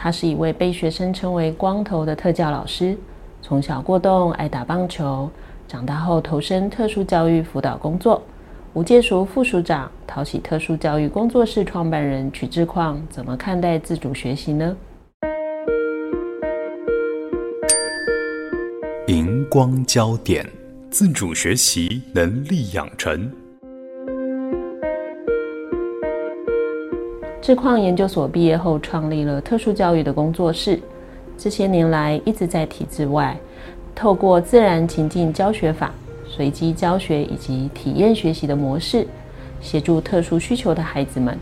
他是一位被学生称为“光头”的特教老师，从小过动，爱打棒球，长大后投身特殊教育辅导工作。吴介淑副署长，讨喜特殊教育工作室创办人曲智鑛，怎么看待自主学习呢？荧光焦点：自主学习能力养成。智矿研究所毕业后，创立了特殊教育的工作室。这些年来，一直在体制外，透过自然情境教学法、随机教学以及体验学习的模式，协助特殊需求的孩子们。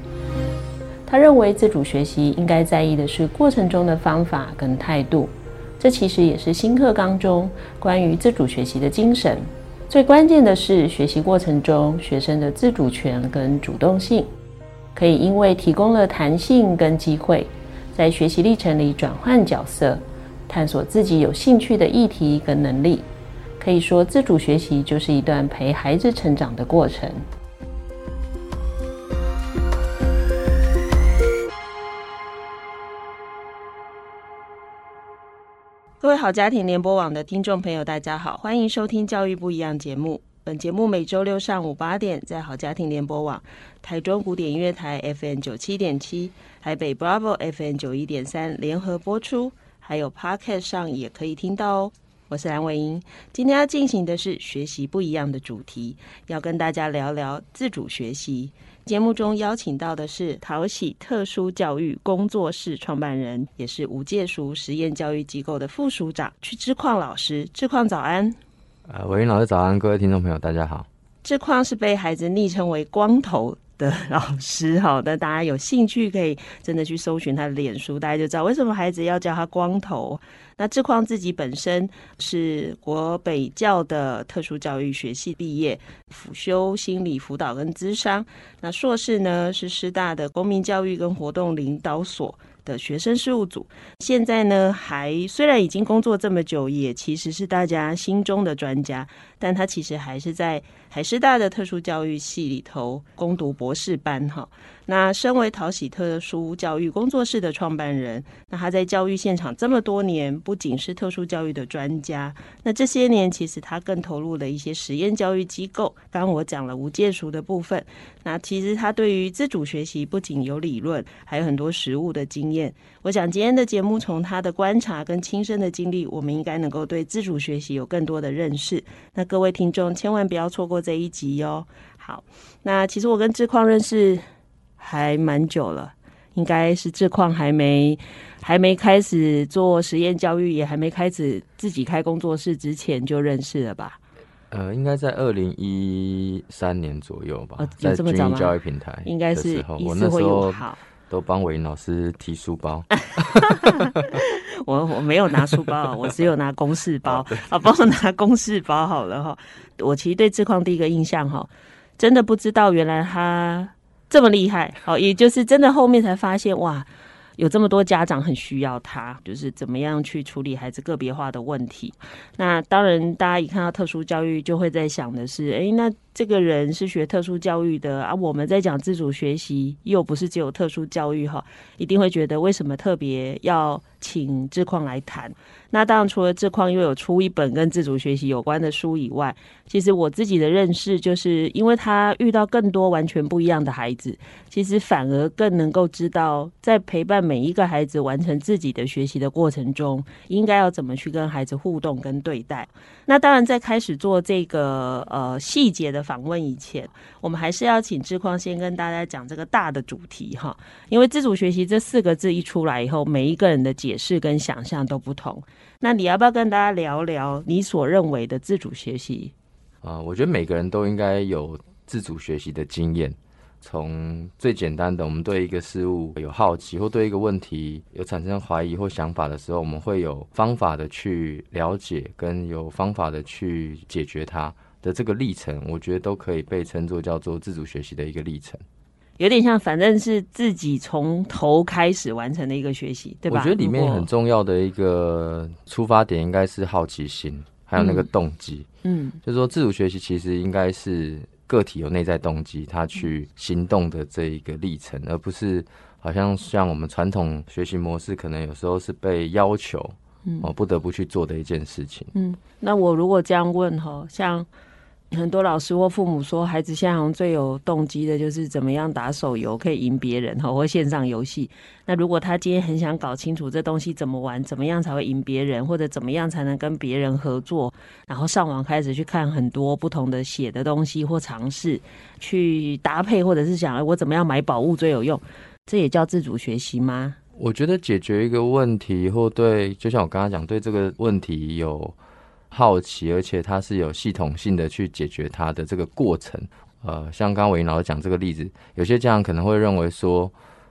他认为，自主学习应该在意的是过程中的方法跟态度。这其实也是新课纲中关于自主学习的精神。最关键的是，学习过程中学生的自主权跟主动性。可以因为提供了弹性跟机会，在学习历程里转换角色，探索自己有兴趣的议题跟能力。可以说，自主学习就是一段陪孩子成长的过程。各位好家庭联播网的听众朋友，大家好，欢迎收听《教育不一样》节目。本节目每周六上午八点在好家庭联播网、台中古典音乐台 FM 九七点七、台北 Bravo FM 九一点三联合播出，还有 Podcast 上也可以听到哦。我是蓝伟英，今天要进行的是学习不一样的主题，要跟大家聊聊自主学习。节目中邀请到的是淘喜特殊教育工作室创办人，也是吴介淑实验教育机构的副署长屈志矿老师。志矿早安。呃，伟莹老师早安，各位听众朋友，大家好。智鑛是被孩子昵称为“光头”的老师，哈，那大家有兴趣可以真的去搜寻他的脸书，大家就知道为什么孩子要叫他“光头”。那智鑛自己本身是国北教的特殊教育学系毕业，辅修心理辅导跟咨商。那硕士呢是师大的公民教育跟活动领导所的学生事务组，现在呢还虽然已经工作这么久，也其实是大家心中的专家，但他其实还是在海师大的特殊教育系里头攻读博士班哈。那身为讨喜特殊教育工作室的创办人，那他在教育现场这么多年，不仅是特殊教育的专家，那这些年其实他更投入了一些实验教育机构。刚刚我讲了无界熟的部分，那其实他对于自主学习不仅有理论，还有很多实务的经验。我想今天的节目从他的观察跟亲身的经历，我们应该能够对自主学习有更多的认识。那各位听众千万不要错过这一集哟。好，那其实我跟志矿认识。还蛮久了，应该是志矿还没还没开始做实验教育，也还没开始自己开工作室之前就认识了吧？呃，应该在二零一三年左右吧，哦、在军营教育平台，应该是我那时候都帮伟莹老师提书包。我我没有拿书包，我只有拿公事包。啊，帮我拿公事包好了哈。我其实对智鑛第一个印象哈，真的不知道原来他。这么厉害，好，也就是真的后面才发现，哇，有这么多家长很需要他，就是怎么样去处理孩子个别化的问题。那当然，大家一看到特殊教育，就会在想的是，哎，那。这个人是学特殊教育的啊，我们在讲自主学习，又不是只有特殊教育哈，一定会觉得为什么特别要请智鑛来谈？那当然，除了智鑛又有出一本跟自主学习有关的书以外，其实我自己的认识就是，因为他遇到更多完全不一样的孩子，其实反而更能够知道，在陪伴每一个孩子完成自己的学习的过程中，应该要怎么去跟孩子互动跟对待。那当然，在开始做这个呃细节的访问以前，我们还是要请智鑛先跟大家讲这个大的主题哈，因为自主学习这四个字一出来以后，每一个人的解释跟想象都不同。那你要不要跟大家聊聊你所认为的自主学习？啊、呃，我觉得每个人都应该有自主学习的经验，从最简单的，我们对一个事物有好奇，或对一个问题有产生怀疑或想法的时候，我们会有方法的去了解，跟有方法的去解决它的这个历程，我觉得都可以被称作叫做自主学习的一个历程。有点像，反正是自己从头开始完成的一个学习，对吧？我觉得里面很重要的一个出发点应该是好奇心，还有那个动机。嗯，就是说自主学习其实应该是。个体有内在动机，他去行动的这一个历程，而不是好像像我们传统学习模式，可能有时候是被要求，嗯，哦，不得不去做的一件事情。嗯，那我如果这样问哈，像。很多老师或父母说，孩子现在最有动机的就是怎么样打手游可以赢别人哈，或线上游戏。那如果他今天很想搞清楚这东西怎么玩，怎么样才会赢别人，或者怎么样才能跟别人合作，然后上网开始去看很多不同的写的东西或尝试去搭配，或者是想我怎么样买宝物最有用，这也叫自主学习吗？我觉得解决一个问题，或对，就像我刚刚讲，对这个问题有。好奇，而且它是有系统性的去解决它的这个过程。呃，像刚刚伟莹老师讲这个例子，有些家长可能会认为说，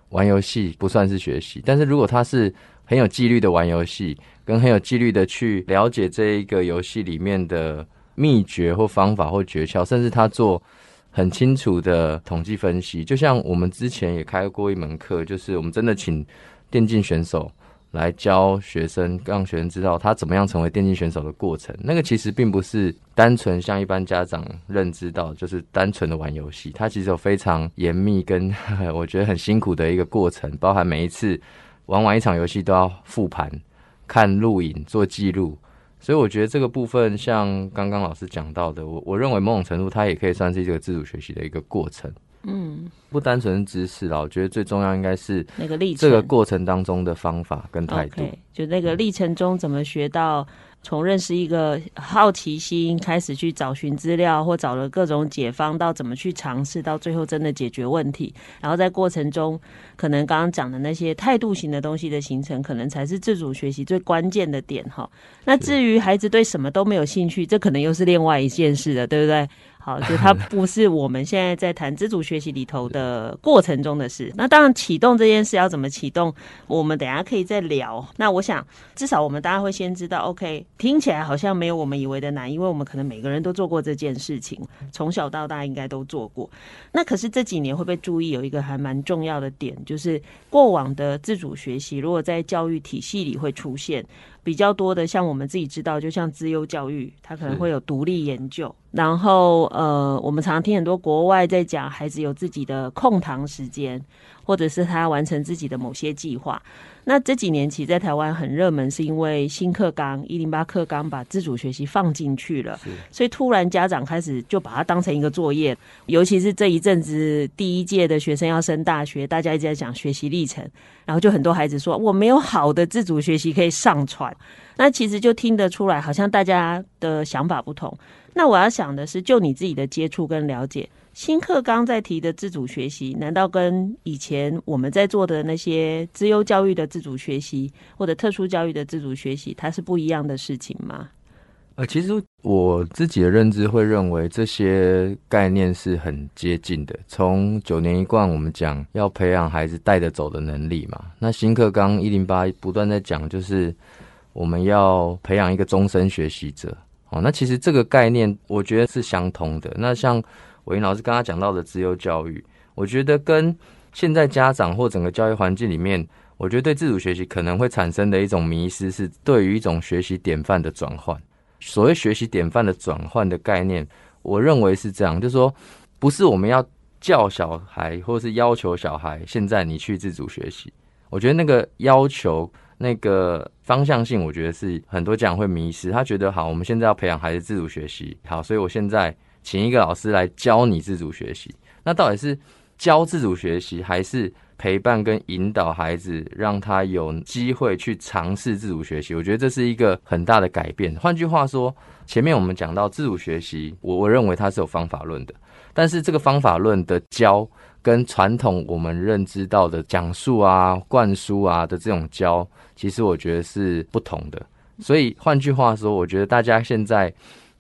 玩游戏不算是学习，但是如果他是很有纪律的玩游戏，跟很有纪律的去了解这一个游戏里面的秘诀或方法或诀窍，甚至他做很清楚的统计分析，就像我们之前也开过一门课，就是我们真的请电竞选手。来教学生，让学生知道他怎么样成为电竞选手的过程。那个其实并不是单纯像一般家长认知到，就是单纯的玩游戏。它其实有非常严密跟 我觉得很辛苦的一个过程，包含每一次玩完一场游戏都要复盘、看录影、做记录。所以我觉得这个部分，像刚刚老师讲到的，我我认为某种程度它也可以算是一个自主学习的一个过程。嗯，不单纯知识啦，我觉得最重要应该是那个历程，这个过程当中的方法跟态度。Okay, 就那个历程中怎么学到，从认识一个好奇心开始去找寻资料，或找了各种解方，到怎么去尝试，到最后真的解决问题。然后在过程中，可能刚刚讲的那些态度型的东西的形成，可能才是自主学习最关键的点哈。那至于孩子对什么都没有兴趣，这可能又是另外一件事了，对不对？好，就它 不是我们现在在谈自主学习里头的过程中的事。那当然，启动这件事要怎么启动，我们等下可以再聊。那我想，至少我们大家会先知道，OK，听起来好像没有我们以为的难，因为我们可能每个人都做过这件事情，从小到大应该都做过。那可是这几年会不会注意有一个还蛮重要的点，就是过往的自主学习，如果在教育体系里会出现。比较多的，像我们自己知道，就像资优教育，它可能会有独立研究。然后，呃，我们常常听很多国外在讲，孩子有自己的空堂时间，或者是他完成自己的某些计划。那这几年其实在台湾很热门，是因为新课纲一零八课纲把自主学习放进去了，所以突然家长开始就把它当成一个作业。尤其是这一阵子第一届的学生要升大学，大家一直在讲学习历程，然后就很多孩子说我没有好的自主学习可以上传。那其实就听得出来，好像大家的想法不同。那我要想的是，就你自己的接触跟了解。新课纲在提的自主学习，难道跟以前我们在做的那些资优教育的自主学习，或者特殊教育的自主学习，它是不一样的事情吗？呃，其实我自己的认知会认为这些概念是很接近的。从九年一贯，我们讲要培养孩子带着走的能力嘛。那新课纲一零八不断在讲，就是我们要培养一个终身学习者。哦，那其实这个概念我觉得是相通的。那像伟莹老师刚刚讲到的自由教育，我觉得跟现在家长或整个教育环境里面，我觉得对自主学习可能会产生的一种迷失，是对于一种学习典范的转换。所谓学习典范的转换的概念，我认为是这样，就是说，不是我们要叫小孩，或是要求小孩，现在你去自主学习。我觉得那个要求那个方向性，我觉得是很多家长会迷失。他觉得好，我们现在要培养孩子自主学习，好，所以我现在。请一个老师来教你自主学习，那到底是教自主学习，还是陪伴跟引导孩子，让他有机会去尝试自主学习？我觉得这是一个很大的改变。换句话说，前面我们讲到自主学习，我我认为它是有方法论的，但是这个方法论的教跟传统我们认知到的讲述啊、灌输啊的这种教，其实我觉得是不同的。所以换句话说，我觉得大家现在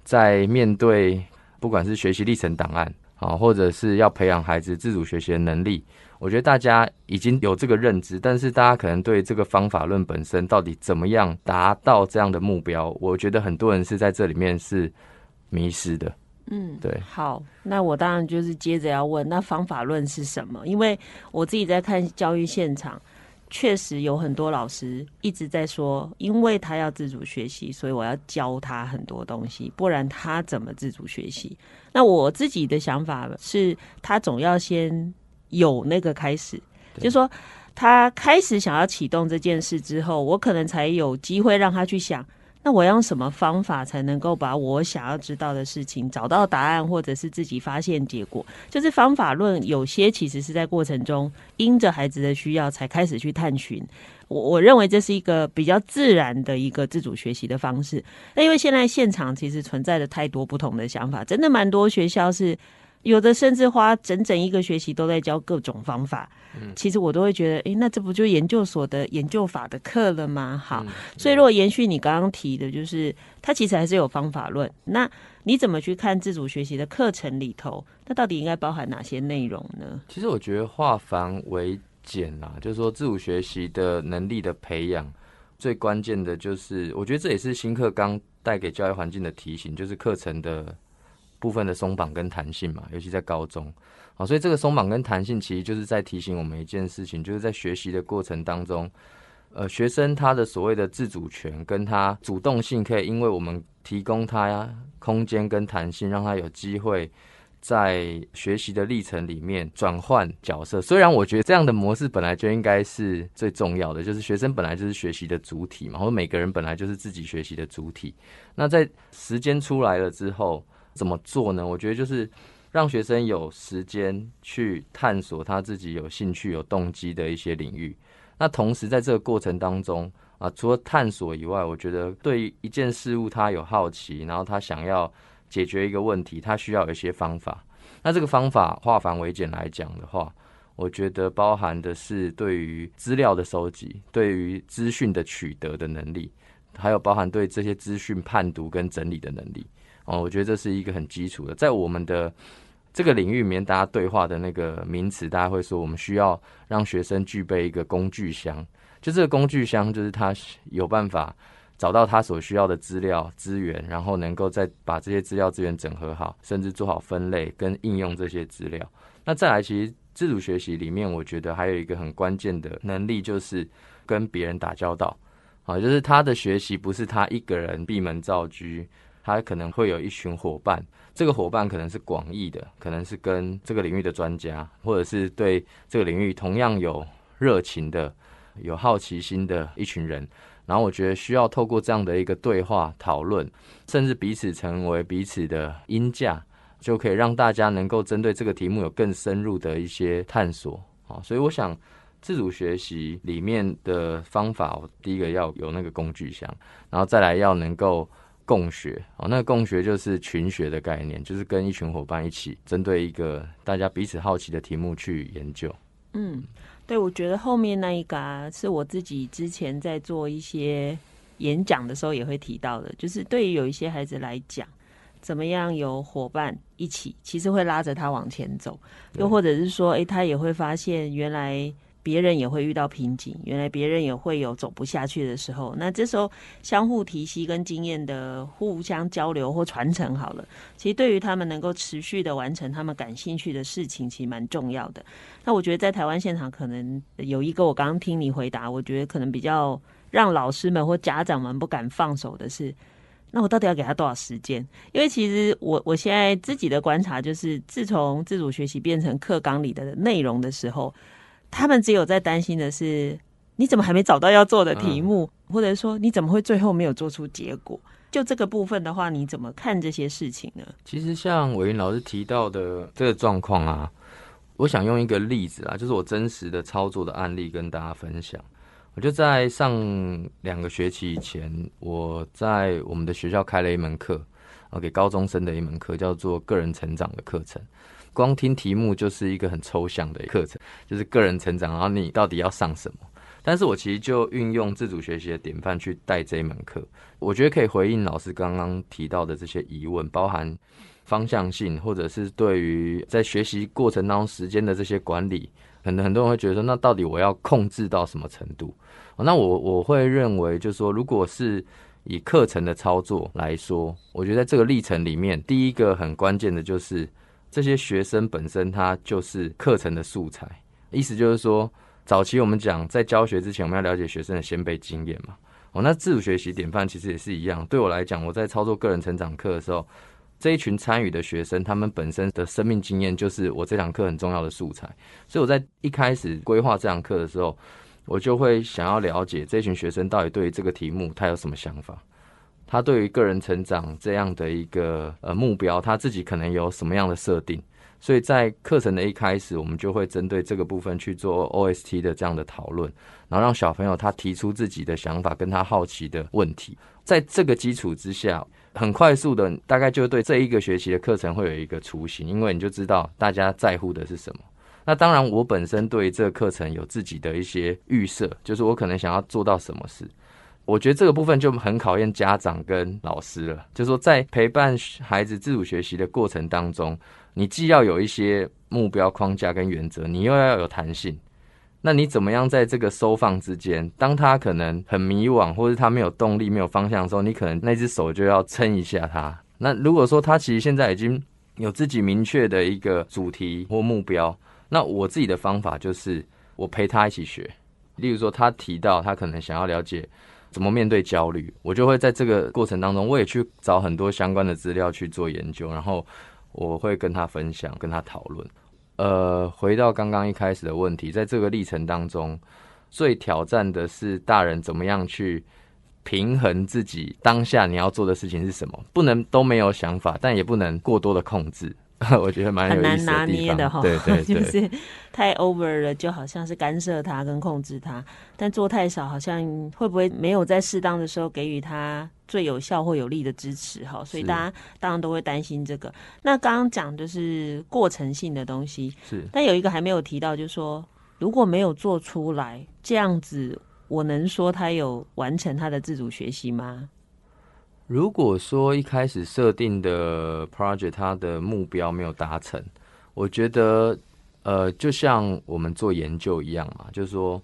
在面对。不管是学习历程档案，啊，或者是要培养孩子自主学习的能力。我觉得大家已经有这个认知，但是大家可能对这个方法论本身到底怎么样达到这样的目标，我觉得很多人是在这里面是迷失的。嗯，对。好，那我当然就是接着要问，那方法论是什么？因为我自己在看教育现场，确实有很多老师一直在说，因为他要自主学习，所以我要教他很多东西，不然他怎么自主学习？那我自己的想法是，他总要先有那个开始，就是说他开始想要启动这件事之后，我可能才有机会让他去想。那我要用什么方法才能够把我想要知道的事情找到答案，或者是自己发现结果？就是方法论，有些其实是在过程中因着孩子的需要才开始去探寻。我我认为这是一个比较自然的一个自主学习的方式。那因为现在现场其实存在着太多不同的想法，真的蛮多学校是。有的甚至花整整一个学期都在教各种方法，嗯，其实我都会觉得，诶，那这不就研究所的研究法的课了吗？好，嗯，所以如果延续你刚刚提的，就是它其实还是有方法论。那你怎么去看自主学习的课程里头？那到底应该包含哪些内容呢？其实我觉得化繁为简啦，就是说自主学习的能力的培养，最关键的就是，我觉得这也是新课纲带给教育环境的提醒，就是课程的。部分的松绑跟弹性嘛，尤其在高中，好，所以这个松绑跟弹性其实就是在提醒我们一件事情，就是在学习的过程当中，呃，学生他的所谓的自主权跟他主动性，可以因为我们提供他呀空间跟弹性，让他有机会在学习的历程里面转换角色。虽然我觉得这样的模式本来就应该是最重要的，就是学生本来就是学习的主体嘛，或者每个人本来就是自己学习的主体。那在时间出来了之后。怎么做呢？我觉得就是让学生有时间去探索他自己有兴趣、有动机的一些领域。那同时在这个过程当中啊，除了探索以外，我觉得对一件事物他有好奇，然后他想要解决一个问题，他需要有一些方法。那这个方法化繁为简来讲的话，我觉得包含的是对于资料的收集、对于资讯的取得的能力，还有包含对这些资讯判读跟整理的能力。哦，我觉得这是一个很基础的，在我们的这个领域里面，大家对话的那个名词，大家会说，我们需要让学生具备一个工具箱。就这个工具箱，就是他有办法找到他所需要的资料资源，然后能够再把这些资料资源整合好，甚至做好分类跟应用这些资料。那再来，其实自主学习里面，我觉得还有一个很关键的能力，就是跟别人打交道。啊，就是他的学习不是他一个人闭门造车。他可能会有一群伙伴，这个伙伴可能是广义的，可能是跟这个领域的专家，或者是对这个领域同样有热情的、有好奇心的一群人。然后我觉得需要透过这样的一个对话讨论，甚至彼此成为彼此的音架，就可以让大家能够针对这个题目有更深入的一些探索。好，所以我想自主学习里面的方法，第一个要有那个工具箱，然后再来要能够。共学哦，那共学就是群学的概念，就是跟一群伙伴一起针对一个大家彼此好奇的题目去研究。嗯，对，我觉得后面那一个啊，是我自己之前在做一些演讲的时候也会提到的，就是对于有一些孩子来讲，怎么样有伙伴一起，其实会拉着他往前走，又或者是说，诶，他也会发现原来。别人也会遇到瓶颈，原来别人也会有走不下去的时候。那这时候相互提携跟经验的互相交流或传承好了，其实对于他们能够持续的完成他们感兴趣的事情，其实蛮重要的。那我觉得在台湾现场可能有一个，我刚刚听你回答，我觉得可能比较让老师们或家长们不敢放手的是，那我到底要给他多少时间？因为其实我我现在自己的观察就是，自从自主学习变成课纲里的内容的时候。他们只有在担心的是，你怎么还没找到要做的题目，嗯、或者说你怎么会最后没有做出结果？就这个部分的话，你怎么看这些事情呢？其实像伟云老师提到的这个状况啊，我想用一个例子啊，就是我真实的操作的案例跟大家分享。我就在上两个学期以前，我在我们的学校开了一门课，啊，给高中生的一门课，叫做个人成长的课程。光听题目就是一个很抽象的课程，就是个人成长，然后你到底要上什么？但是我其实就运用自主学习的典范去带这一门课，我觉得可以回应老师刚刚提到的这些疑问，包含方向性，或者是对于在学习过程当中时间的这些管理，可能很多人会觉得说，那到底我要控制到什么程度？那我我会认为，就是说，如果是以课程的操作来说，我觉得在这个历程里面，第一个很关键的就是这些学生本身他就是课程的素材，意思就是说。早期我们讲，在教学之前，我们要了解学生的先备经验嘛。哦，那自主学习典范其实也是一样。对我来讲，我在操作个人成长课的时候，这一群参与的学生，他们本身的生命经验就是我这堂课很重要的素材。所以我在一开始规划这堂课的时候，我就会想要了解这群学生到底对于这个题目他有什么想法，他对于个人成长这样的一个呃目标，他自己可能有什么样的设定。所以在课程的一开始，我们就会针对这个部分去做 OST 的这样的讨论，然后让小朋友他提出自己的想法跟他好奇的问题。在这个基础之下，很快速的大概就对这一个学期的课程会有一个雏形，因为你就知道大家在乎的是什么。那当然，我本身对这个课程有自己的一些预设，就是我可能想要做到什么事。我觉得这个部分就很考验家长跟老师了，就是说在陪伴孩子自主学习的过程当中。你既要有一些目标框架跟原则，你又要有弹性。那你怎么样在这个收放之间？当他可能很迷惘，或者他没有动力、没有方向的时候，你可能那只手就要撑一下他。那如果说他其实现在已经有自己明确的一个主题或目标，那我自己的方法就是我陪他一起学。例如说，他提到他可能想要了解怎么面对焦虑，我就会在这个过程当中，我也去找很多相关的资料去做研究，然后。我会跟他分享，跟他讨论。呃，回到刚刚一开始的问题，在这个历程当中，最挑战的是大人怎么样去平衡自己当下你要做的事情是什么，不能都没有想法，但也不能过多的控制。我觉得蛮很难拿捏的哈，对对 对，就是太 over 了，就好像是干涉他跟控制他，但做太少，好像会不会没有在适当的时候给予他最有效或有力的支持哈？所以大家当然都会担心这个。那刚刚讲的是过程性的东西，是，但有一个还没有提到，就是说如果没有做出来这样子，我能说他有完成他的自主学习吗？如果说一开始设定的 project 它的目标没有达成，我觉得呃，就像我们做研究一样嘛，就是说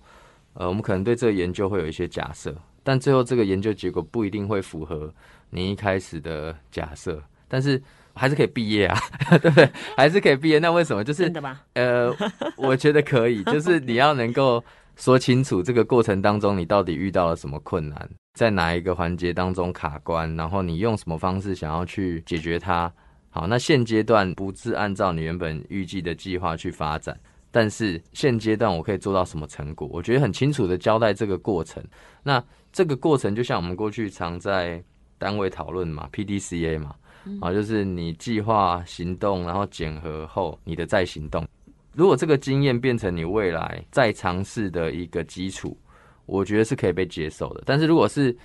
呃，我们可能对这个研究会有一些假设，但最后这个研究结果不一定会符合你一开始的假设，但是还是可以毕业啊，对不对？还是可以毕业。那为什么？就是真的吗？呃，我觉得可以，就是你要能够说清楚这个过程当中你到底遇到了什么困难。在哪一个环节当中卡关，然后你用什么方式想要去解决它？好，那现阶段不是按照你原本预计的计划去发展，但是现阶段我可以做到什么成果？我觉得很清楚的交代这个过程。那这个过程就像我们过去常在单位讨论嘛，PDCA 嘛，啊，就是你计划行动，然后检核后你的再行动。如果这个经验变成你未来再尝试的一个基础。我觉得是可以被接受的，但是如果是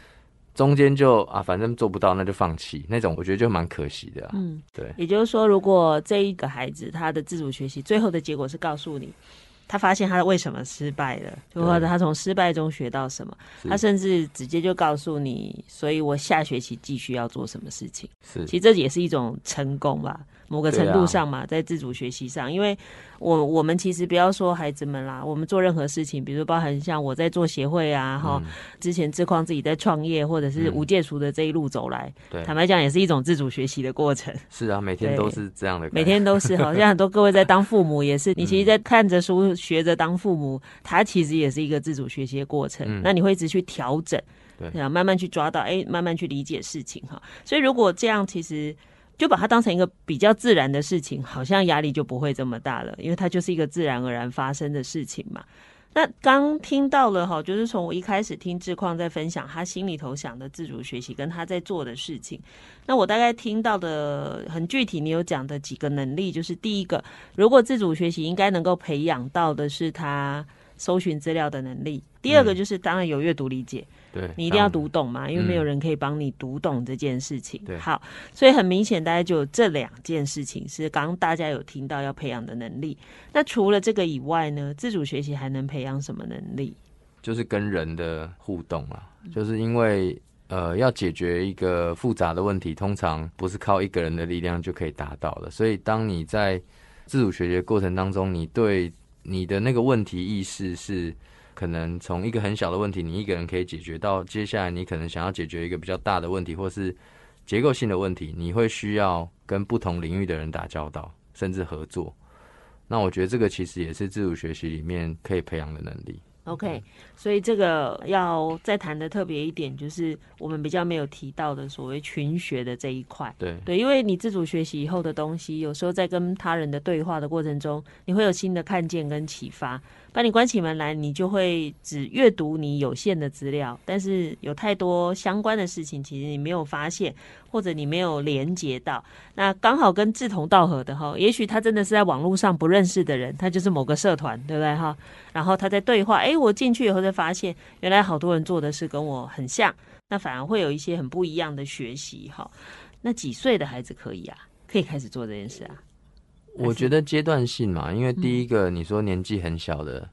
中间就啊，反正做不到，那就放弃那种，我觉得就蛮可惜的啊。嗯，对。也就是说，如果这一个孩子他的自主学习最后的结果是告诉你，他发现他为什么失败了，或者他从失败中学到什么，他甚至直接就告诉你，所以我下学期继续要做什么事情。是，其实这也是一种成功吧。某个程度上嘛，在自主学习上，因为我我们其实不要说孩子们啦，我们做任何事情，比如包含像我在做协会啊，哈、嗯，之前自况自己在创业，或者是无界塾的这一路走来，坦白讲也是一种自主学习的过程。是啊，每天都是这样的，每天都是。好像很多各位在当父母也是，你其实，在看着书学着当父母，他其实也是一个自主学习的过程。嗯、那你会一直去调整，对啊，慢慢去抓到，哎、欸，慢慢去理解事情哈。所以如果这样，其实。就把它当成一个比较自然的事情，好像压力就不会这么大了，因为它就是一个自然而然发生的事情嘛。那刚听到了哈，就是从我一开始听志宽在分享他心里头想的自主学习跟他在做的事情，那我大概听到的很具体，你有讲的几个能力，就是第一个，如果自主学习应该能够培养到的是他搜寻资料的能力，第二个就是当然有阅读理解。对，你一定要读懂嘛，因为没有人可以帮你读懂这件事情。好，所以很明显，大家就有这两件事情是刚刚大家有听到要培养的能力。那除了这个以外呢，自主学习还能培养什么能力？就是跟人的互动啊，就是因为呃，要解决一个复杂的问题，通常不是靠一个人的力量就可以达到的。所以，当你在自主学习的过程当中，你对你的那个问题意识是可能从一个很小的问题，你一个人可以解决，到接下来你可能想要解决一个比较大的问题，或是结构性的问题，你会需要跟不同领域的人打交道，甚至合作。那我觉得这个其实也是自主学习里面可以培养的能力。OK，所以这个要再谈的特别一点，就是我们比较没有提到的所谓群学的这一块。对对，因为你自主学习以后的东西，有时候在跟他人的对话的过程中，你会有新的看见跟启发。把你关起门来，你就会只阅读你有限的资料，但是有太多相关的事情，其实你没有发现，或者你没有连接到。那刚好跟志同道合的哈，也许他真的是在网络上不认识的人，他就是某个社团，对不对哈？然后他在对话，哎，我进去以后才发现，原来好多人做的事跟我很像，那反而会有一些很不一样的学习哈。那几岁的孩子可以啊？可以开始做这件事啊？我觉得阶段性嘛，因为第一个你说年纪很小的，嗯、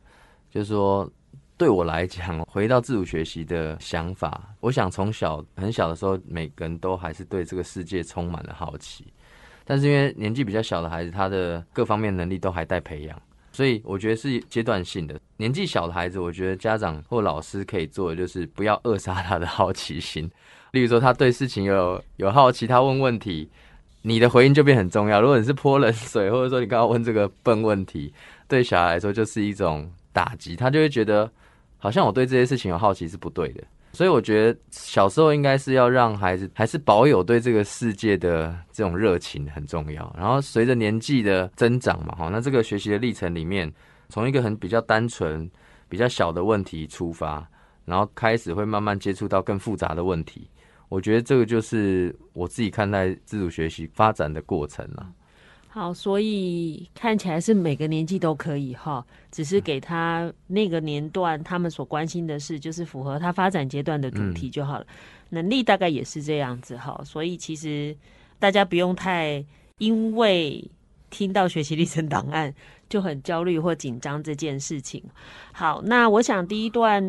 就是说对我来讲，回到自主学习的想法，我想从小很小的时候，每个人都还是对这个世界充满了好奇。但是因为年纪比较小的孩子，他的各方面能力都还待培养，所以我觉得是阶段性的。年纪小的孩子，我觉得家长或老师可以做的就是不要扼杀他的 好奇心。例如说，他对事情有有好奇，他问问题。你的回应就变很重要。如果你是泼冷水，或者说你刚刚问这个笨问题，对小孩来说就是一种打击，他就会觉得好像我对这些事情有好奇是不对的。所以我觉得小时候应该是要让孩子还是保有对这个世界的这种热情很重要。然后随着年纪的增长嘛，哈，那这个学习的历程里面，从一个很比较单纯、比较小的问题出发，然后开始会慢慢接触到更复杂的问题。我觉得这个就是我自己看待自主学习发展的过程了。好，所以看起来是每个年纪都可以哈，只是给他那个年段他们所关心的事，就是符合他发展阶段的主题就好了。嗯、能力大概也是这样子哈，所以其实大家不用太因为听到学习历程档案。就很焦虑或紧张这件事情。好，那我想第一段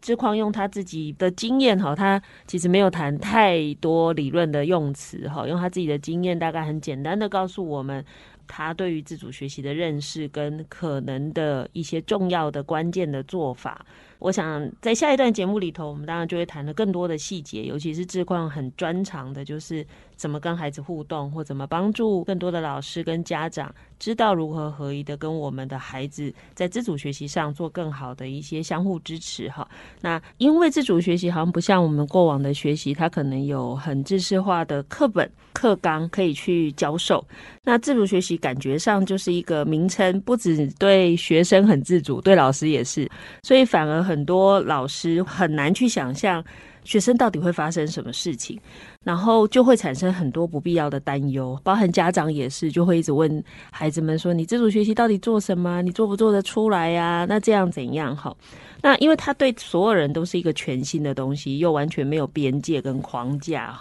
志旷用他自己的经验哈，他其实没有谈太多理论的用词哈，用他自己的经验，大概很简单的告诉我们他对于自主学习的认识跟可能的一些重要的关键的做法。我想在下一段节目里头，我们当然就会谈了更多的细节，尤其是志旷很专长的，就是怎么跟孩子互动，或怎么帮助更多的老师跟家长知道如何合一的跟我们的孩子在自主学习上做更好的一些相互支持。哈，那因为自主学习好像不像我们过往的学习，它可能有很知识化的课本课纲可以去教授。那自主学习感觉上就是一个名称，不只对学生很自主，对老师也是，所以反而。很多老师很难去想象学生到底会发生什么事情，然后就会产生很多不必要的担忧，包含家长也是，就会一直问孩子们说：“你自主学习到底做什么？你做不做得出来呀？那这样怎样？”好，那因为他对所有人都是一个全新的东西，又完全没有边界跟框架。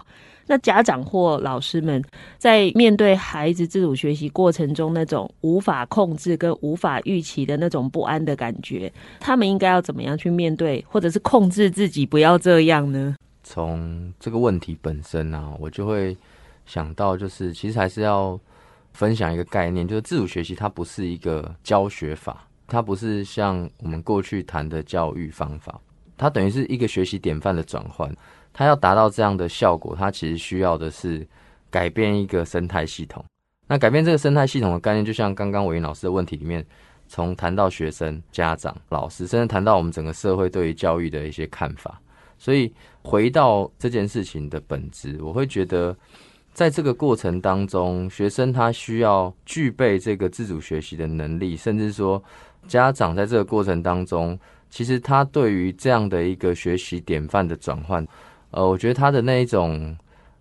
那家长或老师们在面对孩子自主学习过程中那种无法控制跟无法预期的那种不安的感觉，他们应该要怎么样去面对，或者是控制自己不要这样呢？从这个问题本身啊，我就会想到，就是其实还是要分享一个概念，就是自主学习它不是一个教学法，它不是像我们过去谈的教育方法，它等于是一个学习典范的转换。它要达到这样的效果，它其实需要的是改变一个生态系统。那改变这个生态系统的概念，就像刚刚伟云老师的问题里面，从谈到学生、家长、老师，甚至谈到我们整个社会对于教育的一些看法。所以回到这件事情的本质，我会觉得，在这个过程当中，学生他需要具备这个自主学习的能力，甚至说家长在这个过程当中，其实他对于这样的一个学习典范的转换。呃，我觉得他的那一种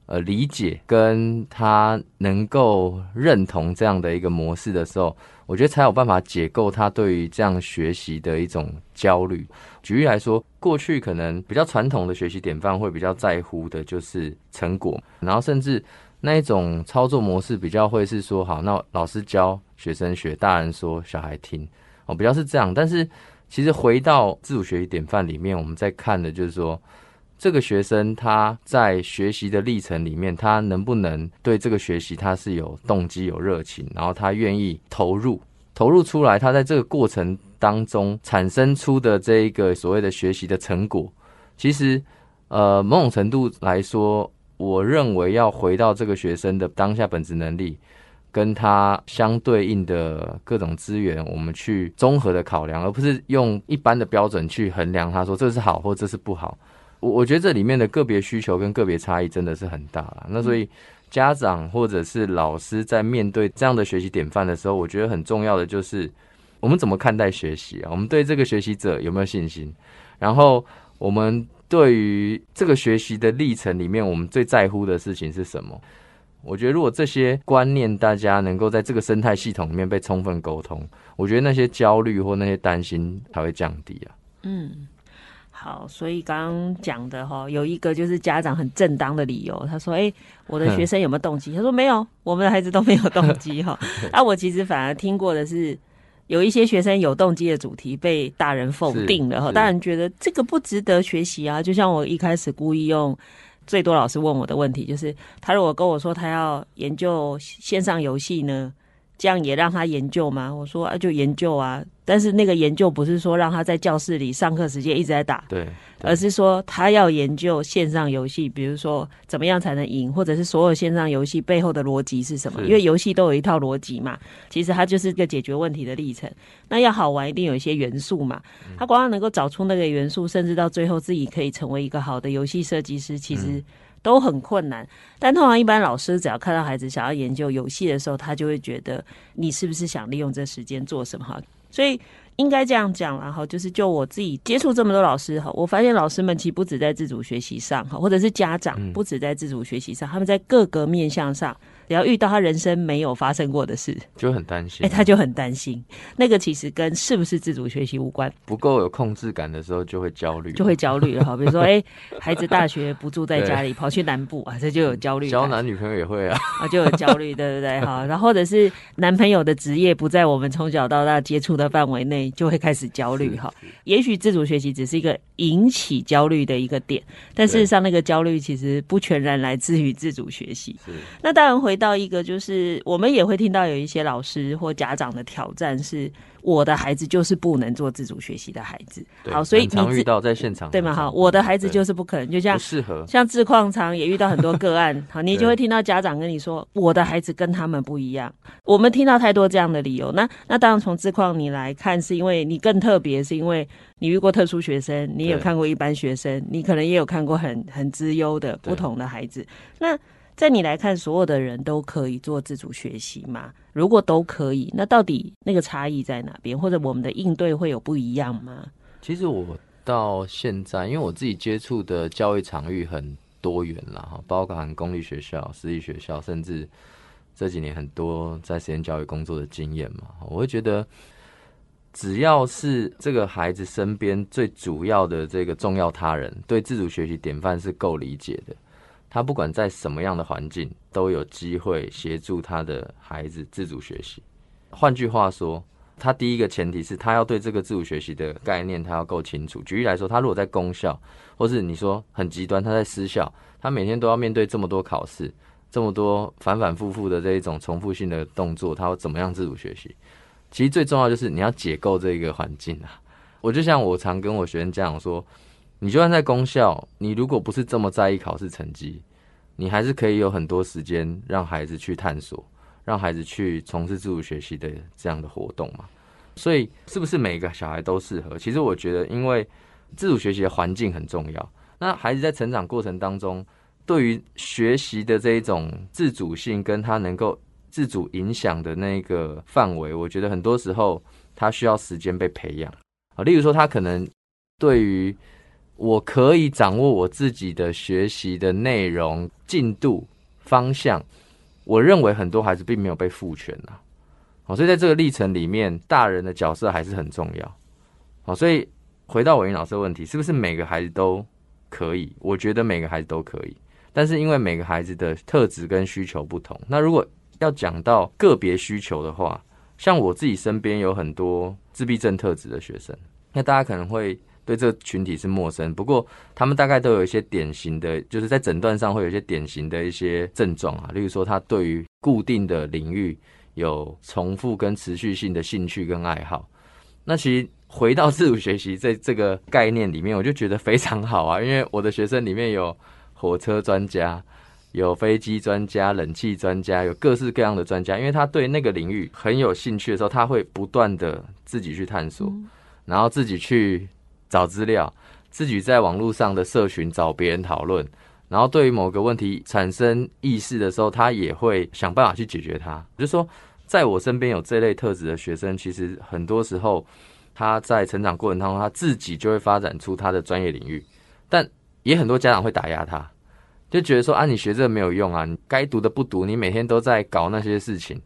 呃理解，跟他能够认同这样的一个模式的时候，我觉得才有办法解构他对于这样学习的一种焦虑。举例来说，过去可能比较传统的学习典范会比较在乎的就是成果，然后甚至那一种操作模式比较会是说，好，那老师教学生学，大人说小孩听，哦，比较是这样。但是其实回到自主学习典范里面，我们在看的就是说。这个学生他在学习的历程里面，他能不能对这个学习他是有动机、有热情，然后他愿意投入，投入出来，他在这个过程当中产生出的这一个所谓的学习的成果，其实，呃，某种程度来说，我认为要回到这个学生的当下本质能力，跟他相对应的各种资源，我们去综合的考量，而不是用一般的标准去衡量他说这是好或这是不好。我我觉得这里面的个别需求跟个别差异真的是很大了。那所以家长或者是老师在面对这样的学习典范的时候，我觉得很重要的就是我们怎么看待学习啊？我们对这个学习者有没有信心？然后我们对于这个学习的历程里面，我们最在乎的事情是什么？我觉得如果这些观念大家能够在这个生态系统里面被充分沟通，我觉得那些焦虑或那些担心才会降低啊。嗯。好，所以刚刚讲的哈，有一个就是家长很正当的理由，他说：“哎、欸，我的学生有没有动机？”他说：“没有，我们的孩子都没有动机。”哈，那我其实反而听过的是，有一些学生有动机的主题被大人否定了哈，大人觉得这个不值得学习啊。就像我一开始故意用最多老师问我的问题，就是他如果跟我说他要研究线上游戏呢？这样也让他研究吗？我说啊，就研究啊。但是那个研究不是说让他在教室里上课时间一直在打，对，对，而是说他要研究线上游戏，比如说怎么样才能赢，或者是所有线上游戏背后的逻辑是什么？因为游戏都有一套逻辑嘛。其实它就是一个解决问题的历程。那要好玩，一定有一些元素嘛。他光要能够找出那个元素，甚至到最后自己可以成为一个好的游戏设计师，其实。嗯都很困难，但通常一般老师只要看到孩子想要研究游戏的时候，他就会觉得你是不是想利用这时间做什么哈？所以应该这样讲，然后就是就我自己接触这么多老师哈，我发现老师们其实不止在自主学习上哈，或者是家长不止在自主学习上，他们在各个面向上。只要遇到他人生没有发生过的事，就很担心。哎、欸，他就很担心。那个其实跟是不是自主学习无关。不够有控制感的时候，就会焦虑，就会焦虑了哈。比如说，哎、欸，孩子大学不住在家里，跑去南部啊，这就有焦虑。交男女朋友也会啊，啊，就有焦虑，对不对？哈，然后或者是男朋友的职业不在我们从小到大接触的范围内，就会开始焦虑哈。也许自主学习只是一个引起焦虑的一个点，但事实上，那个焦虑其实不全然来自于自主学习。是。那当然，回到一个就是。我们也会听到有一些老师或家长的挑战是。我的孩子就是不能做自主学习的孩子，好，所以你常遇到在现场，对吗？好，我的孩子就是不可能，就像不适合，像智矿场也遇到很多个案，好，你就会听到家长跟你说，我的孩子跟他们不一样。我们听到太多这样的理由，那那当然从智矿你来看，是因为你更特别，是因为你遇过特殊学生，你有看过一般学生，你可能也有看过很很资优的不同的孩子，那。在你来看，所有的人都可以做自主学习吗？如果都可以，那到底那个差异在哪边？或者我们的应对会有不一样吗？其实我到现在，因为我自己接触的教育场域很多元啦，哈，包含公立学校、私立学校，甚至这几年很多在实验教育工作的经验嘛，我会觉得，只要是这个孩子身边最主要的这个重要他人，对自主学习典范是够理解的。他不管在什么样的环境，都有机会协助他的孩子自主学习。换句话说，他第一个前提是他要对这个自主学习的概念，他要够清楚。举例来说，他如果在公校，或是你说很极端，他在私校，他每天都要面对这么多考试，这么多反反复复的这一种重复性的动作，他要怎么样自主学习？其实最重要就是你要解构这个环境啊。我就像我常跟我学生这样说。你就算在公校，你如果不是这么在意考试成绩，你还是可以有很多时间让孩子去探索，让孩子去从事自主学习的这样的活动嘛。所以，是不是每个小孩都适合？其实我觉得，因为自主学习的环境很重要。那孩子在成长过程当中，对于学习的这一种自主性，跟他能够自主影响的那个范围，我觉得很多时候他需要时间被培养啊。例如说，他可能对于我可以掌握我自己的学习的内容、进度、方向。我认为很多孩子并没有被赋权啊，好，所以在这个历程里面，大人的角色还是很重要。好，所以回到伟云老师的问题，是不是每个孩子都可以？我觉得每个孩子都可以，但是因为每个孩子的特质跟需求不同，那如果要讲到个别需求的话，像我自己身边有很多自闭症特质的学生，那大家可能会。对这个群体是陌生。不过他们大概都有一些典型的，就是在诊断上会有一些典型的一些症状啊，例如说他对于固定的领域有重复跟持续性的兴趣跟爱好。那其实回到自主学习在这个概念里面，我就觉得非常好啊，因为我的学生里面有火车专家。有飞机专家、冷气专家，有各式各样的专家，因为他对那个领域很有兴趣的时候，他会不断的自己去探索，然后自己去找资料，自己在网络上的社群找别人讨论，然后对于某个问题产生意识的时候，他也会想办法去解决它。就是说，在我身边有这类特质的学生，其实很多时候他在成长过程当中，他自己就会发展出他的专业领域，但也很多家长会打压他。就觉得说啊，你学这个没有用啊，你该读的不读，你每天都在搞那些事情，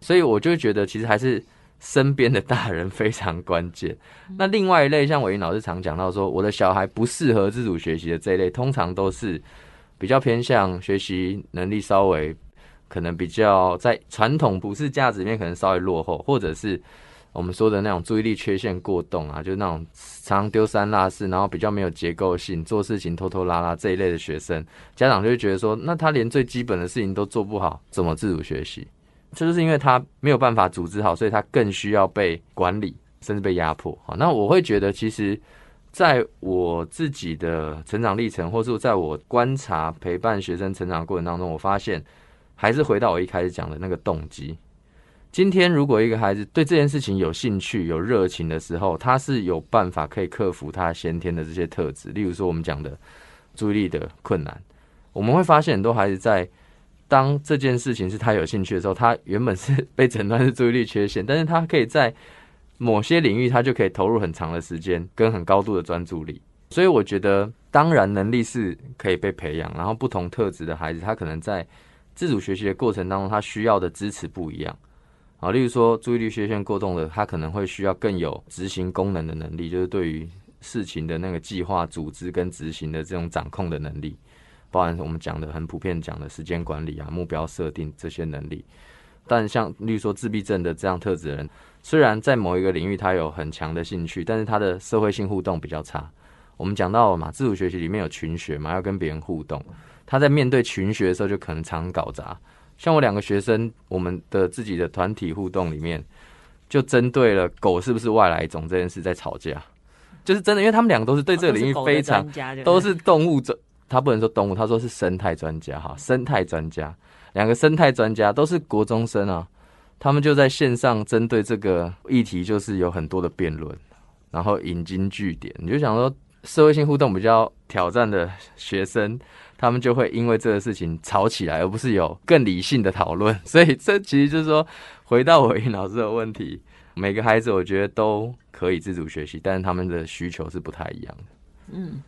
所以我就觉得其实还是身边的大人非常关键。那另外一类，像伟云老师常讲到说，我的小孩不适合自主学习的这一类，通常都是比较偏向学习能力稍微可能比较在传统普世价值里面可能稍微落后，或者是。我们说的那种注意力缺陷过动啊，就是那种常常丢三落四，然后比较没有结构性，做事情拖拖拉拉这一类的学生，家长就会觉得说，那他连最基本的事情都做不好，怎么自主学习？这就是因为他没有办法组织好，所以他更需要被管理，甚至被压迫。好，那我会觉得，其实在我自己的成长历程，或是在我观察陪伴学生成长过程当中，我发现还是回到我一开始讲的那个动机。今天，如果一个孩子对这件事情有兴趣、有热情的时候，他是有办法可以克服他先天的这些特质。例如说，我们讲的注意力的困难，我们会发现很多孩子在当这件事情是他有兴趣的时候，他原本是被诊断是注意力缺陷，但是他可以在某些领域，他就可以投入很长的时间跟很高度的专注力。所以，我觉得当然能力是可以被培养，然后不同特质的孩子，他可能在自主学习的过程当中，他需要的支持不一样。好，例如说注意力缺陷过动的，他可能会需要更有执行功能的能力，就是对于事情的那个计划、组织跟执行的这种掌控的能力，包含我们讲的很普遍讲的时间管理啊、目标设定这些能力。但像例如说自闭症的这样特质的人，虽然在某一个领域他有很强的兴趣，但是他的社会性互动比较差。我们讲到了嘛，自主学习里面有群学嘛，要跟别人互动，他在面对群学的时候就可能常搞砸。像我两个学生，我们的自己的团体互动里面，就针对了狗是不是外来种这件事在吵架，就是真的，因为他们两个都是对这个领域非常，哦、都是动物专，他不能说动物，他说是生态专家哈，生态专家，两个生态专家都是国中生啊，他们就在线上针对这个议题，就是有很多的辩论，然后引经据典，你就想说社会性互动比较挑战的学生。他们就会因为这个事情吵起来，而不是有更理性的讨论。所以这其实就是说，回到伟云老师的问题，每个孩子我觉得都可以自主学习，但是他们的需求是不太一样的。嗯。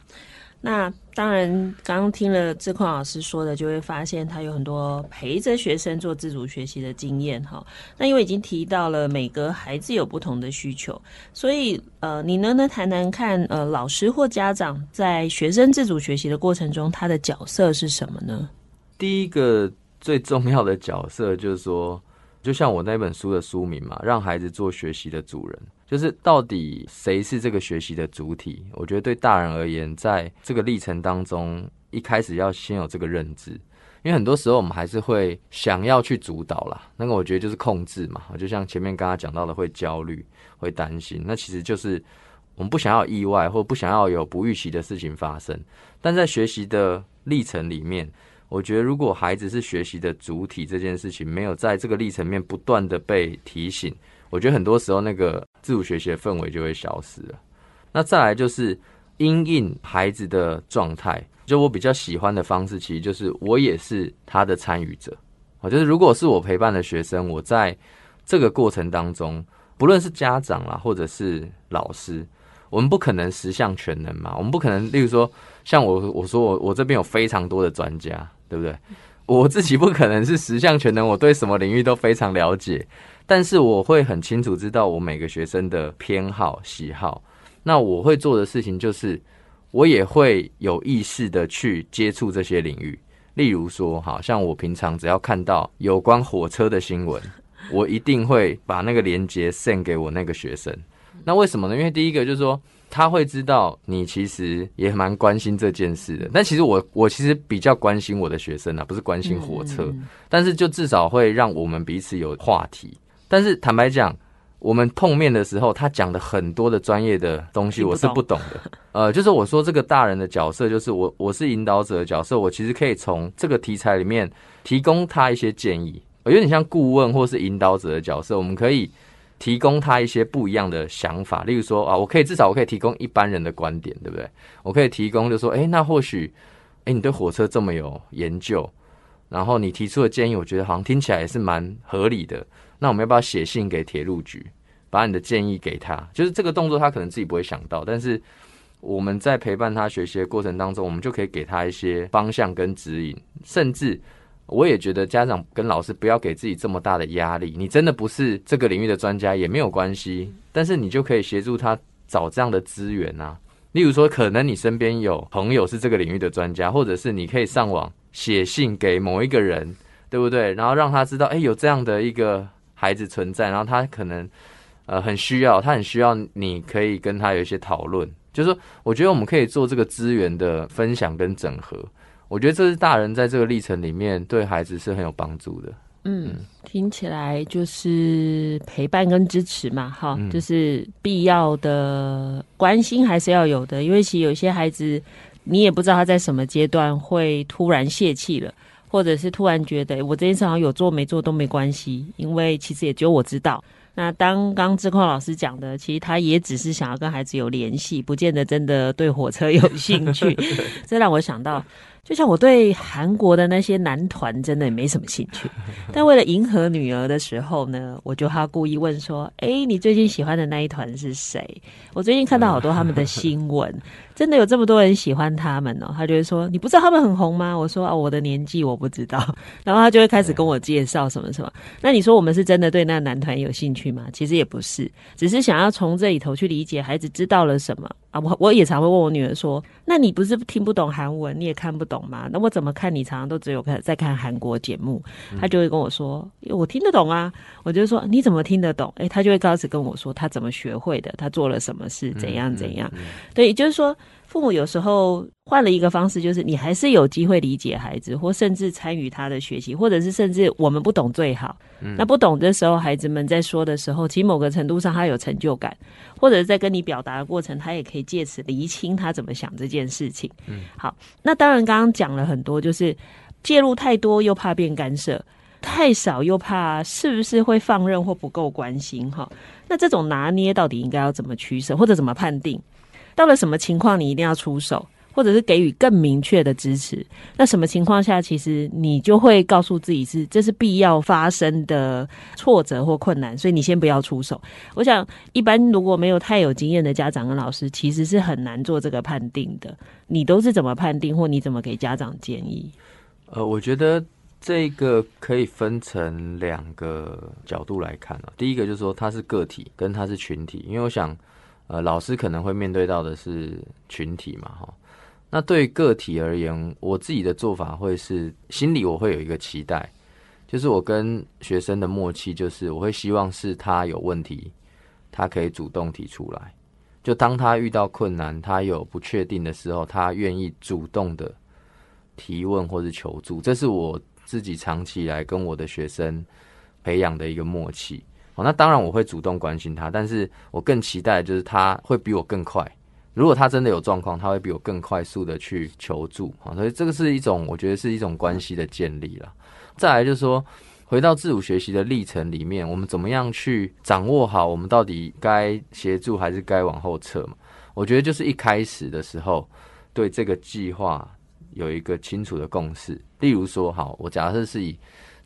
那当然，刚刚听了志坤老师说的，就会发现他有很多陪着学生做自主学习的经验哈。那因为已经提到了每个孩子有不同的需求，所以呃，你能不能谈谈看呃，老师或家长在学生自主学习的过程中，他的角色是什么呢？第一个最重要的角色就是说，就像我那本书的书名嘛，让孩子做学习的主人。就是到底谁是这个学习的主体？我觉得对大人而言，在这个历程当中，一开始要先有这个认知，因为很多时候我们还是会想要去主导啦。那个我觉得就是控制嘛，就像前面刚刚讲到的，会焦虑、会担心，那其实就是我们不想要意外，或不想要有不预期的事情发生。但在学习的历程里面，我觉得如果孩子是学习的主体，这件事情没有在这个历程面不断的被提醒。我觉得很多时候那个自主学习的氛围就会消失了。那再来就是因应孩子的状态，就我比较喜欢的方式，其实就是我也是他的参与者。啊，就是如果是我陪伴的学生，我在这个过程当中，不论是家长啦，或者是老师，我们不可能十项全能嘛。我们不可能，例如说，像我我说我我这边有非常多的专家，对不对？我自己不可能是十项全能，我对什么领域都非常了解。但是我会很清楚知道我每个学生的偏好喜好，那我会做的事情就是，我也会有意识的去接触这些领域。例如说，好像我平常只要看到有关火车的新闻，我一定会把那个链接 send 给我那个学生。那为什么呢？因为第一个就是说，他会知道你其实也蛮关心这件事的。但其实我我其实比较关心我的学生啊，不是关心火车。嗯、但是就至少会让我们彼此有话题。但是坦白讲，我们碰面的时候，他讲的很多的专业的东西，我是不懂的。呃，就是我说这个大人的角色，就是我我是引导者的角色，我其实可以从这个题材里面提供他一些建议，有点像顾问或是引导者的角色，我们可以。提供他一些不一样的想法，例如说啊，我可以至少我可以提供一般人的观点，对不对？我可以提供就说，诶，那或许，诶，你对火车这么有研究，然后你提出的建议，我觉得好像听起来也是蛮合理的。那我们要不要写信给铁路局，把你的建议给他？就是这个动作，他可能自己不会想到，但是我们在陪伴他学习的过程当中，我们就可以给他一些方向跟指引，甚至。我也觉得家长跟老师不要给自己这么大的压力。你真的不是这个领域的专家也没有关系，但是你就可以协助他找这样的资源啊。例如说，可能你身边有朋友是这个领域的专家，或者是你可以上网写信给某一个人，对不对？然后让他知道，哎，有这样的一个孩子存在，然后他可能呃很需要，他很需要你可以跟他有一些讨论。就是说，我觉得我们可以做这个资源的分享跟整合。我觉得这是大人在这个历程里面对孩子是很有帮助的。嗯，听起来就是陪伴跟支持嘛，哈，嗯，就是必要的关心还是要有的。因为其实有些孩子，你也不知道他在什么阶段会突然泄气了，或者是突然觉得我这件事好像有做没做都没关系，因为其实也只有我知道。那当刚志旷老师讲的，其实他也只是想要跟孩子有联系，不见得真的对火车有兴趣。这让我想到。就像我对韩国的那些男团真的也没什么兴趣，但为了迎合女儿的时候呢，我就他故意问说：“哎、欸，你最近喜欢的那一团是谁？”我最近看到好多他们的新闻。真的有这么多人喜欢他们哦？他就会说：“你不知道他们很红吗？”我说：“啊，我的年纪我不知道。”然后他就会开始跟我介绍什么什么。那你说我们是真的对那个男团有兴趣吗？其实也不是，只是想要从这里头去理解孩子知道了什么啊。我我也常会问我女儿说：“那你不是听不懂韩文，你也看不懂吗？那我怎么看你常常都只有看在看韩国节目？”他就会跟我说：“我听得懂啊。”我就说：“你怎么听得懂？”诶，他就会开始跟我说他怎么学会的，他做了什么事，怎样怎样。对，也就是说。父母有时候换了一个方式，就是你还是有机会理解孩子，或甚至参与他的学习，或者是甚至我们不懂最好。嗯、那不懂的时候，孩子们在说的时候，其实某个程度上他有成就感，或者是在跟你表达的过程，他也可以借此厘清他怎么想这件事情。嗯，好，那当然刚刚讲了很多，就是介入太多又怕变干涉，太少又怕是不是会放任或不够关心哈。那这种拿捏到底应该要怎么取舍，或者怎么判定？到了什么情况，你一定要出手，或者是给予更明确的支持？那什么情况下，其实你就会告诉自己是这是必要发生的挫折或困难，所以你先不要出手。我想，一般如果没有太有经验的家长跟老师，其实是很难做这个判定的。你都是怎么判定，或你怎么给家长建议？呃，我觉得这个可以分成两个角度来看啊。第一个就是说，他是个体，跟他是群体，因为我想。呃，老师可能会面对到的是群体嘛，哈。那对个体而言，我自己的做法会是心里我会有一个期待，就是我跟学生的默契，就是我会希望是他有问题，他可以主动提出来。就当他遇到困难，他有不确定的时候，他愿意主动的提问或是求助。这是我自己长期以来跟我的学生培养的一个默契。哦，那当然我会主动关心他，但是我更期待的就是他会比我更快。如果他真的有状况，他会比我更快速的去求助。啊，所以这个是一种，我觉得是一种关系的建立了。再来就是说，回到自主学习的历程里面，我们怎么样去掌握好我们到底该协助还是该往后撤嘛？我觉得就是一开始的时候，对这个计划有一个清楚的共识。例如说，好，我假设是以。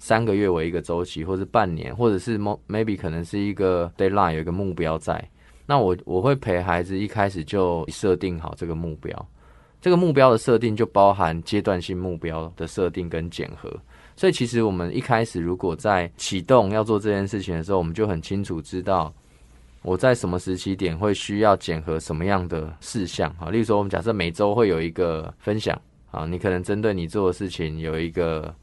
三个月为一个周期，或是半年，或者是 maybe 可能是一个 deadline，有一个目标在。那我我会陪孩子一开始就设定好这个目标。这个目标的设定就包含阶段性目标的设定跟检核。所以其实我们一开始如果在启动要做这件事情的时候，我们就很清楚知道我在什么时期点会需要检核什么样的事项啊。例如说，我们假设每周会有一个分享啊，你可能针对你做的事情有一个。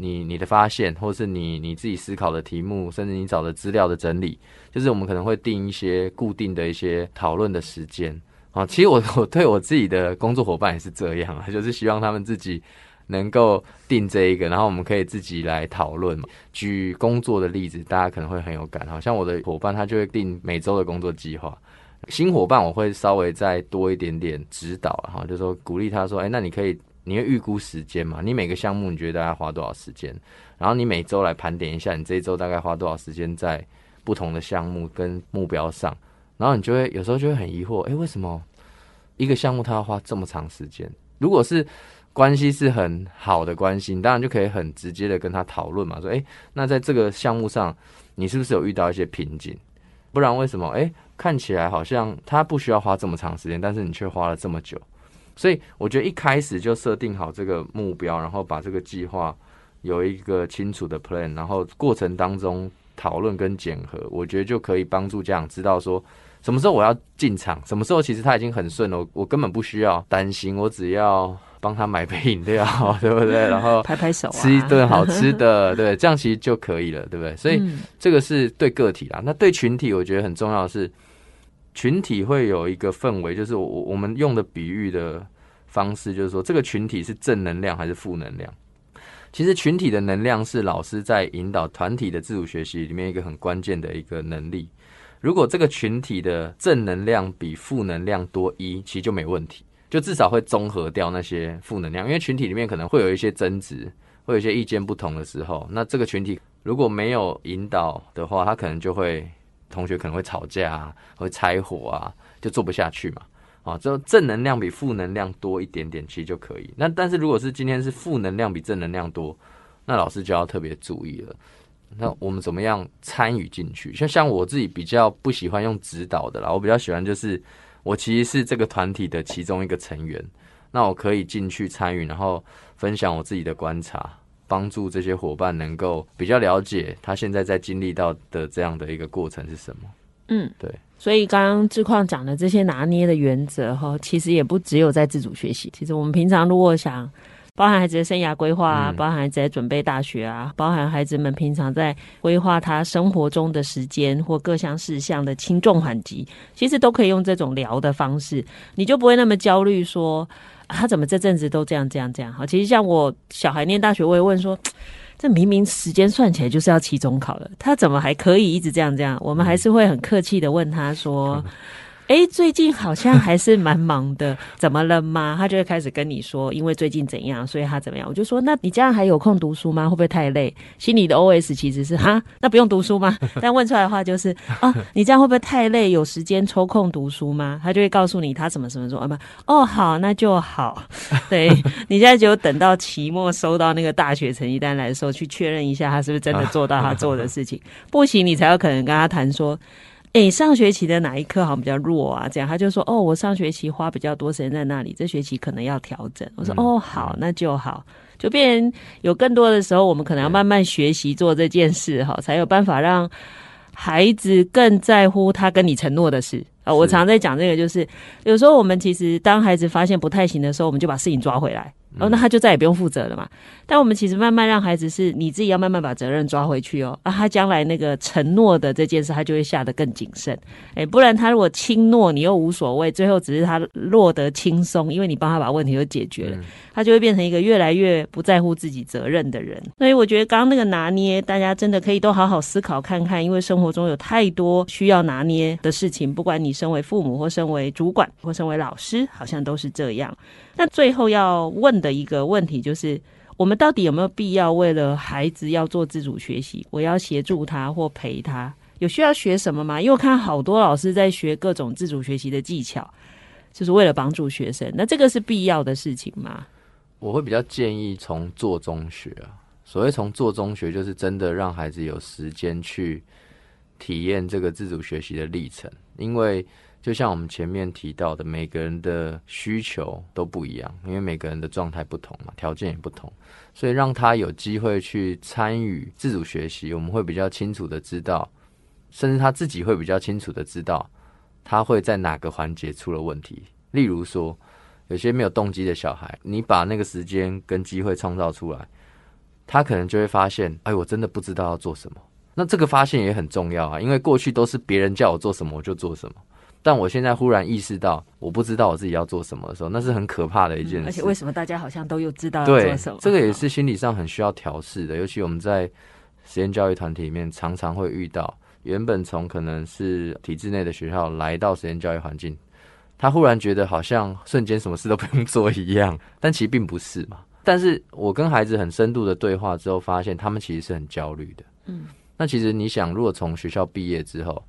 你你的发现，或是你你自己思考的题目，甚至你找的资料的整理，就是我们可能会定一些固定的一些讨论的时间。啊，其实我 我对我自己的工作伙伴也是这样啊，就是希望他们自己能够定这一个，然后我们可以自己来讨论。举工作的例子，大家可能会很有感，好像我的伙伴他就会定每周的工作计划。新伙伴我会稍微再多一点点指导哈，就是说鼓励他说，哎，那你可以，你会预估时间嘛？你每个项目你觉得大概花多少时间？然后你每周来盘点一下，你这一周大概花多少时间在不同的项目跟目标上？然后你就会有时候就会很疑惑，哎，为什么一个项目它要花这么长时间？如果是关系是很好的关系，你当然就可以很直接的跟他讨论嘛，说，哎，那在这个项目上，你是不是有遇到一些瓶颈？不然为什么？哎，看起来好像他不需要花这么长时间，但是你却花了这么久。所以我觉得一开始就设定好这个目标，然后把这个计划有一个清楚的 plan，然后过程当中讨论跟检核，我觉得就可以帮助家长知道说。什么时候我要进场？什么时候其实他已经很顺了，我根本不需要担心，我只要帮他买杯饮料，对不对？然后拍拍手，吃一顿 好吃的，对，这样其实就可以了，对不对？所以这个是对个体啦。那对群体，我觉得很重要的是，群体会有一个氛围，就是我我们用的比喻的方式，就是说这个群体是正能量还是负能量？其实群体的能量是老师在引导团体的自主学习里面一个很关键的一个能力。如果这个群体的正能量比负能量多一，其实就没问题，就至少会综合掉那些负能量。因为群体里面可能会有一些争执，会有一些意见不同的时候，那这个群体如果没有引导的话，他可能就会同学可能会吵架啊，会拆伙啊，就做不下去嘛。啊，就正能量比负能量多一点点，其实就可以。那但是如果是今天是负能量比正能量多，那老师就要特别注意了。那我们怎么样参与进去？像像我自己比较不喜欢用指导的啦，我比较喜欢就是我其实是这个团体的其中一个成员，那我可以进去参与，然后分享我自己的观察，帮助这些伙伴能够比较了解他现在在经历到的这样的一个过程是什么。嗯，对。所以刚刚志旷讲的这些拿捏的原则哈，其实也不只有在自主学习，其实我们平常如果想。包含孩子的生涯规划啊，包含孩子在准备大学啊，包含孩子们平常在规划他生活中的时间或各项事项的轻重缓急，其实都可以用这种聊的方式，你就不会那么焦虑说他怎么这阵子都这样这样这样。好，其实像我小孩念大学，我也问说，这明明时间算起来就是要期中考了，他怎么还可以一直这样这样？我们还是会很客气的问他说。哎，最近好像还是蛮忙的，怎么了吗？他就会开始跟你说，因为最近怎样，所以他怎么样。我就说，那你这样还有空读书吗？会不会太累？心里的 OS 其实是哈，那不用读书吗？但问出来的话就是啊，你这样会不会太累？有时间抽空读书吗？他就会告诉你他什么什么说啊，哦，好，那就好。对，你现在只有等到期末收到那个大学成绩单来的时候，去确认一下他是不是真的做到他做的事情。不行，你才有可能跟他谈说。诶、欸，上学期的哪一科好像比较弱啊？这样他就说：“哦，我上学期花比较多时间在那里，这学期可能要调整。”我说：“哦，好，那就好。”就变有更多的时候，我们可能要慢慢学习做这件事，哈，才有办法让孩子更在乎他跟你承诺的事啊。我常在讲这个，就是有时候我们其实当孩子发现不太行的时候，我们就把事情抓回来。哦，那他就再也不用负责了嘛。但我们其实慢慢让孩子是你自己要慢慢把责任抓回去哦。啊，他将来那个承诺的这件事，他就会下得更谨慎。哎，不然他如果轻诺，你又无所谓，最后只是他落得轻松，因为你帮他把问题都解决了，他就会变成一个越来越不在乎自己责任的人。所以我觉得刚刚那个拿捏，大家真的可以都好好思考看看，因为生活中有太多需要拿捏的事情，不管你身为父母或身为主管或身为老师，好像都是这样。那最后要问的的一个问题就是，我们到底有没有必要为了孩子要做自主学习，我要协助他或陪他，有需要学什么吗？因为我看好多老师在学各种自主学习的技巧，就是为了帮助学生。那这个是必要的事情吗？我会比较建议从做中学啊。所谓从做中学，就是真的让孩子有时间去体验这个自主学习的历程，因为。就像我们前面提到的，每个人的需求都不一样，因为每个人的状态不同嘛，条件也不同，所以让他有机会去参与自主学习，我们会比较清楚的知道，甚至他自己会比较清楚的知道，他会在哪个环节出了问题。例如说，有些没有动机的小孩，你把那个时间跟机会创造出来，他可能就会发现，哎，我真的不知道要做什么。那这个发现也很重要啊，因为过去都是别人叫我做什么我就做什么。但我现在忽然意识到，我不知道我自己要做什么的时候，那是很可怕的一件事。而且为什么大家好像都又知道要做什么？这个也是心理上很需要调试的。尤其我们在实验教育团体里面，常常会遇到原本从可能是体制内的学校来到实验教育环境，他忽然觉得好像瞬间什么事都不用做一样，但其实并不是嘛。但是我跟孩子很深度的对话之后，发现他们其实是很焦虑的。嗯，那其实你想，如果从学校毕业之后，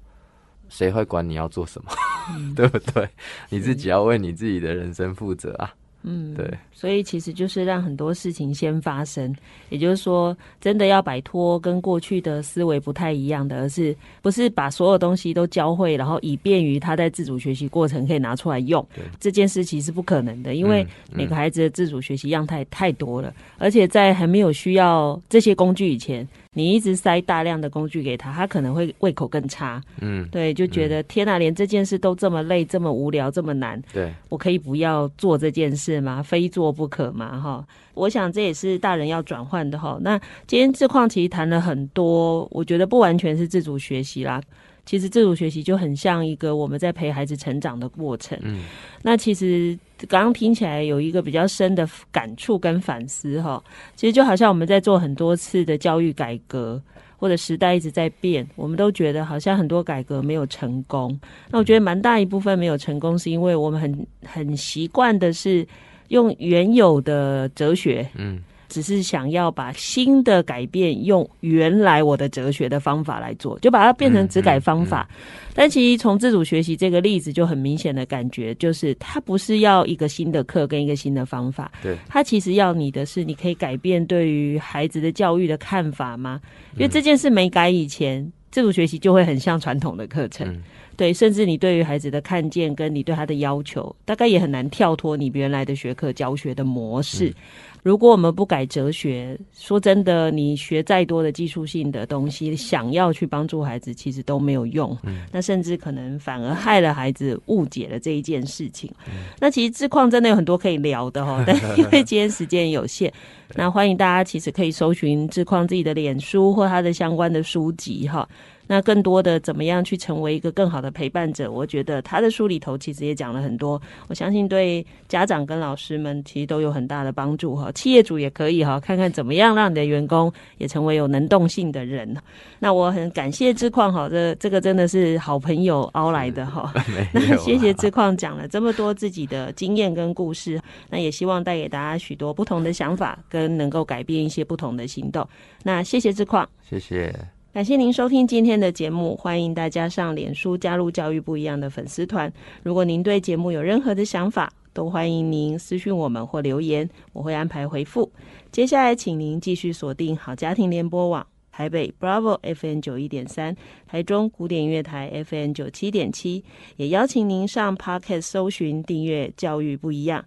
谁会管你要做什么？嗯、对不对？你自己要为你自己的人生负责啊。嗯，对，所以其实就是让很多事情先发生，也就是说，真的要摆脱跟过去的思维不太一样的，而是不是把所有东西都教会，然后以便于他在自主学习过程可以拿出来用。这件事其实是不可能的，因为每个孩子的自主学习样态太多了，而且在还没有需要这些工具以前。你一直塞大量的工具给他，他可能会胃口更差。嗯，对，就觉得、嗯、天哪，连这件事都这么累、这么无聊、这么难。对，我可以不要做这件事吗？非做不可吗？哈，我想这也是大人要转换的哈。那今天志况其实谈了很多，我觉得不完全是自主学习啦。其实自主学习就很像一个我们在陪孩子成长的过程。嗯，那其实刚刚听起来有一个比较深的感触跟反思哈。其实就好像我们在做很多次的教育改革，或者时代一直在变，我们都觉得好像很多改革没有成功。那我觉得蛮大一部分没有成功，是因为我们很很习惯的是用原有的哲学。嗯。只是想要把新的改变用原来我的哲学的方法来做，就把它变成只改方法。嗯嗯嗯、但其实从自主学习这个例子就很明显的感觉，就是它不是要一个新的课跟一个新的方法，对，它其实要你的是你可以改变对于孩子的教育的看法吗？因为这件事没改以前，自主学习就会很像传统的课程，嗯、对，甚至你对于孩子的看见跟你对他的要求，大概也很难跳脱你原来的学科教学的模式。嗯如果我们不改哲学，说真的，你学再多的技术性的东西，想要去帮助孩子，其实都没有用。嗯，那甚至可能反而害了孩子，误解了这一件事情。嗯，那其实志旷真的有很多可以聊的哈，但因为今天时间有限，那欢迎大家其实可以搜寻志旷自己的脸书或他的相关的书籍哈。那更多的怎么样去成为一个更好的陪伴者？我觉得他的书里头其实也讲了很多，我相信对家长跟老师们其实都有很大的帮助哈。企业主也可以哈，看看怎么样让你的员工也成为有能动性的人。那我很感谢志旷哈，这这个真的是好朋友熬来的哈。那谢谢志旷讲了这么多自己的经验跟故事，那也希望带给大家许多不同的想法，跟能够改变一些不同的行动。那谢谢志旷，谢谢。感谢您收听今天的节目，欢迎大家上脸书加入教育不一样的粉丝团。如果您对节目有任何的想法，都欢迎您私讯我们或留言，我会安排回复。接下来，请您继续锁定好家庭联播网台北 Bravo FM 九一点三，台中古典乐台 FM 九七点七，也邀请您上 Podcast 搜寻订阅教育不一样。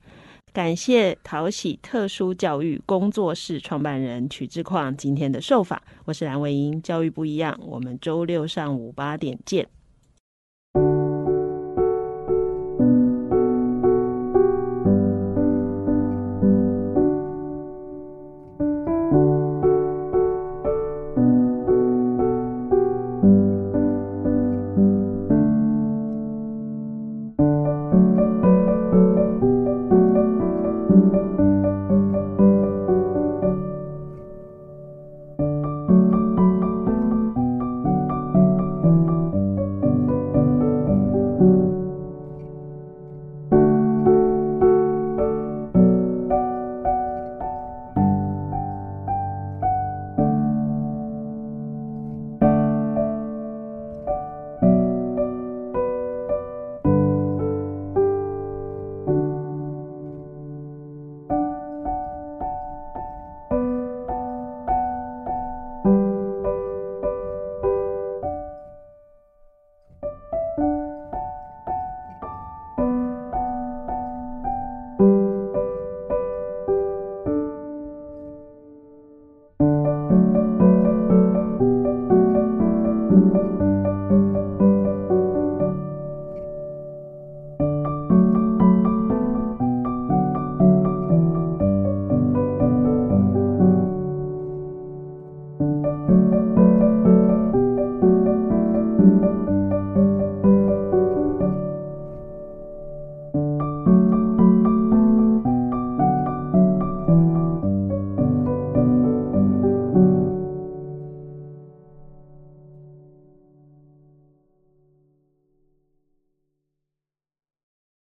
感谢淘喜特殊教育工作室创办人曲志旷今天的受访，我是蓝维英，教育不一样，我们周六上午八点见。